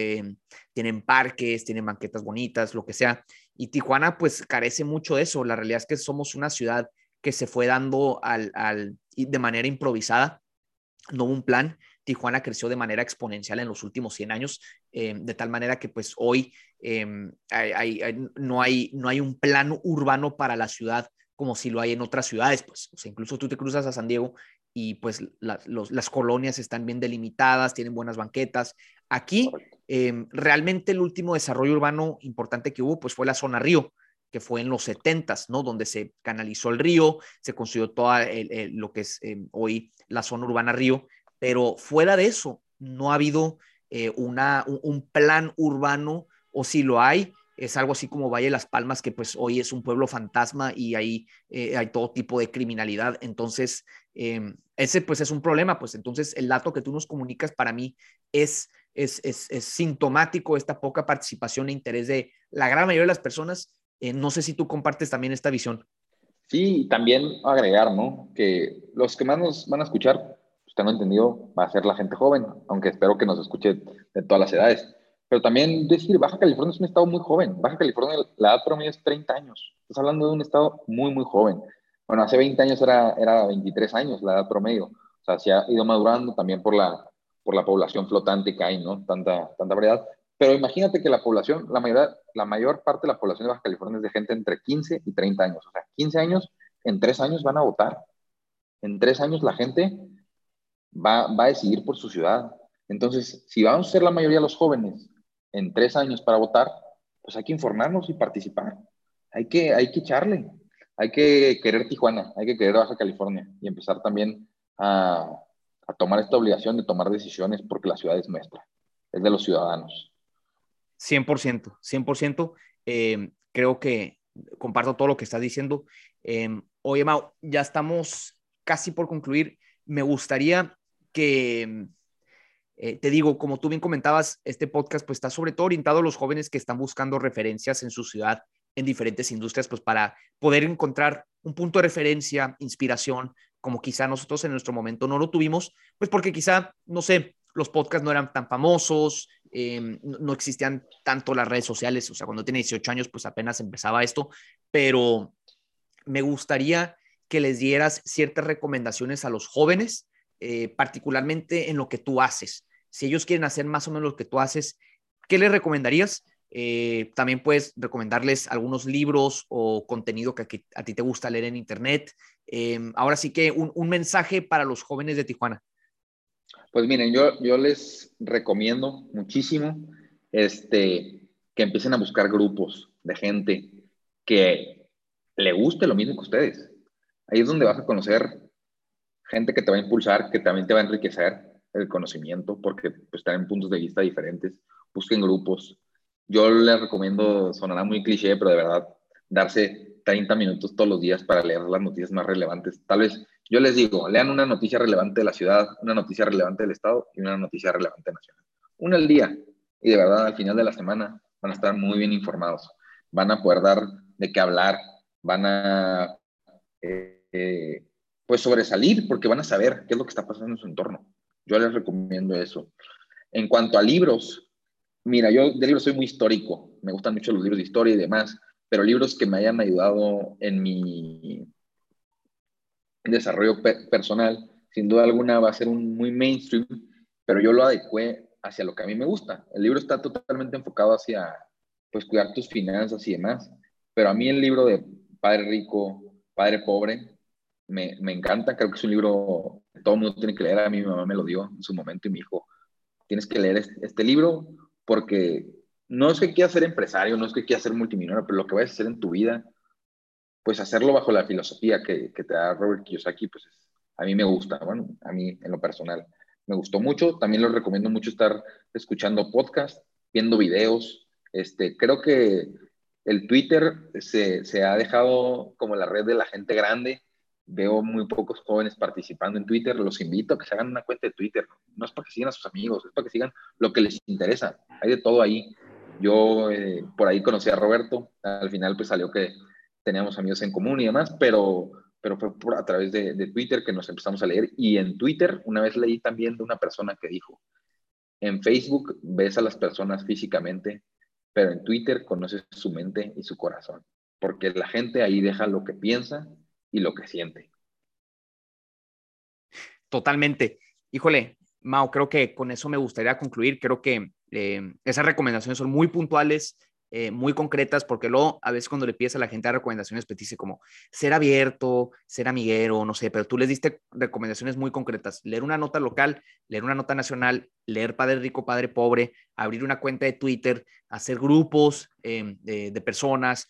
tienen parques, tienen banquetas bonitas, lo que sea. Y Tijuana pues carece mucho de eso. La realidad es que somos una ciudad que se fue dando al, de manera improvisada, no hubo un plan. Tijuana creció de manera exponencial en los últimos 100 años, em, de tal manera que pues hoy no, hay, no hay un plan urbano para la ciudad como si lo hay en otras ciudades, pues, incluso tú te cruzas a San Diego y pues las colonias están bien delimitadas, tienen buenas banquetas. Aquí, em, realmente el último desarrollo urbano importante que hubo, pues fue la zona río, que fue en los 70 ¿no? Donde se canalizó el río, se construyó todo lo que es hoy la zona urbana río, pero fuera de eso, no ha habido eh, una, un, plan urbano, o si lo hay, es algo así como Valle de Las Palmas, que pues hoy es un pueblo fantasma y ahí eh, hay todo tipo de criminalidad. Entonces, em, ese pues es un problema, pues entonces el dato que tú nos comunicas para mí es, es, es, sintomático esta poca participación e interés de la gran mayoría de las personas. Eh, no sé si tú compartes también esta visión. Sí, también agregar, ¿no? Que los que más nos van a escuchar, tengo entendido, va a ser la gente joven, aunque espero que nos escuche de todas las edades. Pero también decir, Baja California es un estado muy joven. Baja California, la edad promedio es 30 años. Estás hablando de un estado muy, muy joven. Bueno, hace 20 años era, era 23 años la edad promedio. O sea, se ha ido madurando también por la, por la población flotante que hay, ¿no? Tanta, tanta variedad. Pero imagínate que la población, la mayor, la mayor parte de la población de Baja California es de gente entre 15 y 30 años. O sea, 15 años, en 3 años van a votar. En 3 años la gente va, va a decidir por su ciudad. Entonces, si vamos a ser la mayoría de los jóvenes en 3 años para votar, pues hay que informarnos y participar. Hay que, hay que echarle hay que querer Tijuana, hay que querer Baja California y empezar también a, tomar esta obligación de tomar decisiones porque la ciudad es nuestra, es de los ciudadanos. 100%, 100%. Eh, creo que comparto todo lo que estás diciendo. Eh, oye, Mau, ya estamos casi por concluir. Me gustaría que, eh, te digo, como tú bien comentabas, este podcast pues está sobre todo orientado a los jóvenes que están buscando referencias en su ciudad en diferentes industrias, pues para poder encontrar un punto de referencia, inspiración, como quizá nosotros en nuestro momento no lo tuvimos, pues porque quizá, no sé, los podcasts no eran tan famosos, em, no existían tanto las redes sociales, o sea, cuando tenía 18 años, pues apenas empezaba esto, pero me gustaría que les dieras ciertas recomendaciones a los jóvenes, eh, particularmente en lo que tú haces. Si ellos quieren hacer más o menos lo que tú haces, ¿qué les recomendarías? Eh, también puedes recomendarles algunos libros o contenido que a, ti te gusta leer en Internet. Em, ahora sí que un, mensaje para los jóvenes de Tijuana. Pues miren, yo, yo les recomiendo muchísimo este, que empiecen a buscar grupos de gente que le guste lo mismo que ustedes. Ahí es donde vas a conocer gente que te va a impulsar, que también te va a enriquecer el conocimiento, porque pues, están en puntos de vista diferentes. Busquen grupos, yo les recomiendo, sonará muy cliché, pero de verdad, darse 30 minutos todos los días para leer las noticias más relevantes. Tal vez yo les digo, lean una noticia relevante de la ciudad, una noticia relevante del estado y una noticia relevante nacional. Una al día. Y de verdad, al final de la semana van a estar muy bien informados. Van a poder dar de qué hablar, van a eh, eh, pues sobresalir porque van a saber qué es lo que está pasando en su entorno. Yo les recomiendo eso. En cuanto a libros, mira, yo de libros soy muy histórico, me gustan mucho los libros de historia y demás, pero libros que me hayan ayudado en mi desarrollo personal, sin duda alguna va a ser un muy mainstream, pero yo lo adecué hacia lo que a mí me gusta. El libro está totalmente enfocado hacia, pues, cuidar tus finanzas y demás, pero a mí el libro de Padre Rico, Padre Pobre, me, me encanta, creo que es un libro que todo el mundo tiene que leer, a mí mi mamá me lo dio en su momento y me dijo, tienes que leer este, este libro porque no es que quieras ser empresario, no es que quieras ser multimillonario, pero lo que vayas a hacer en tu vida, pues hacerlo bajo la filosofía que, te da Robert Kiyosaki, pues a mí me gusta, bueno, a mí en lo personal me gustó mucho. También les recomiendo mucho estar escuchando podcast, viendo videos. Este, creo que el Twitter se, se ha dejado como la red de la gente grande. Veo muy pocos jóvenes participando en Twitter. Los invito a que se hagan una cuenta de Twitter. No es para que sigan a sus amigos, es para que sigan lo que les interesa. Hay de todo ahí. Yo eh, por ahí conocí a Roberto, al final pues salió que teníamos amigos en común y demás, pero, pero fue por, a través de, de, Twitter que nos empezamos a leer. Y en Twitter una vez leí también de una persona que dijo, en Facebook ves a las personas físicamente, pero en Twitter conoces su mente y su corazón, porque la gente ahí deja lo que piensa y lo que siente. Totalmente. Híjole, Mao, creo que con eso me gustaría concluir. Creo que eh, esas recomendaciones son muy puntuales, eh, muy concretas, porque luego a veces cuando le pides a la gente recomendaciones, pues dice como ser abierto, ser amiguero, no sé, pero tú les diste recomendaciones muy concretas. Leer una nota local, leer una nota nacional, leer Padre Rico, Padre Pobre, abrir una cuenta de Twitter, hacer grupos eh, de, personas.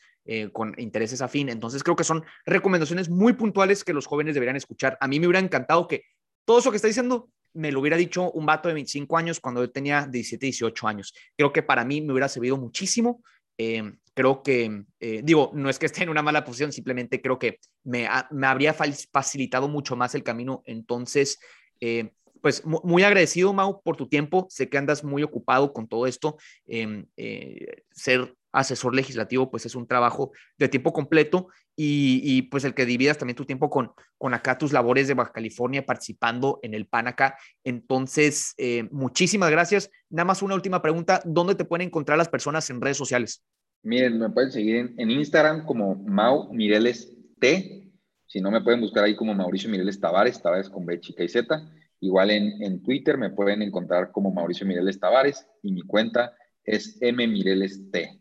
Con intereses afín. Entonces creo que son recomendaciones muy puntuales que los jóvenes deberían escuchar. A mí me hubiera encantado que todo eso que está diciendo me lo hubiera dicho un vato de 25 años cuando yo tenía 17, 18 años. Creo que para mí me hubiera servido muchísimo. Eh, creo que, eh, digo, no es que esté en una mala posición, simplemente creo que me, me habría facilitado mucho más el camino. Entonces, eh, pues muy agradecido, Mau, por tu tiempo. Sé que andas muy ocupado con todo esto. Em, eh, ser asesor legislativo, pues es un trabajo de tiempo completo y, y, pues el que dividas también tu tiempo con, con acá tus labores de Baja California participando en el PAN acá. Entonces, eh, muchísimas gracias. Nada más una última pregunta, ¿dónde te pueden encontrar las personas en redes sociales? Miren, me pueden seguir en, en Instagram como Mau Mireles T, si no me pueden buscar ahí como Mauricio Mireles Tavares, Tavares con B chica y Z. Igual en, en Twitter me pueden encontrar como Mauricio Mireles Tavares y mi cuenta es M Mireles T.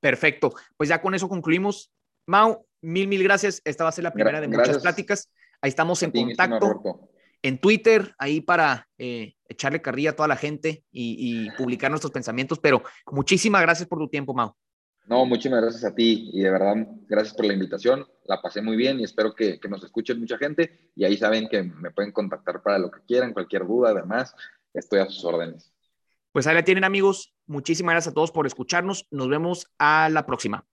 Perfecto. Pues ya con eso concluimos. Mau, mil, mil gracias. Esta va a ser la primera de muchas gracias. pláticas. Ahí estamos en contacto. En Twitter, ahí para eh, echarle carrilla a toda la gente y, y, publicar nuestros pensamientos. Pero muchísimas gracias por tu tiempo, Mau. No, muchísimas gracias a ti y de verdad, gracias por la invitación. La pasé muy bien y espero que, que nos escuchen mucha gente. Y ahí saben que me pueden contactar para lo que quieran, cualquier duda. Además, estoy a sus órdenes. Pues ahí la tienen amigos. Muchísimas gracias a todos por escucharnos. Nos vemos a la próxima.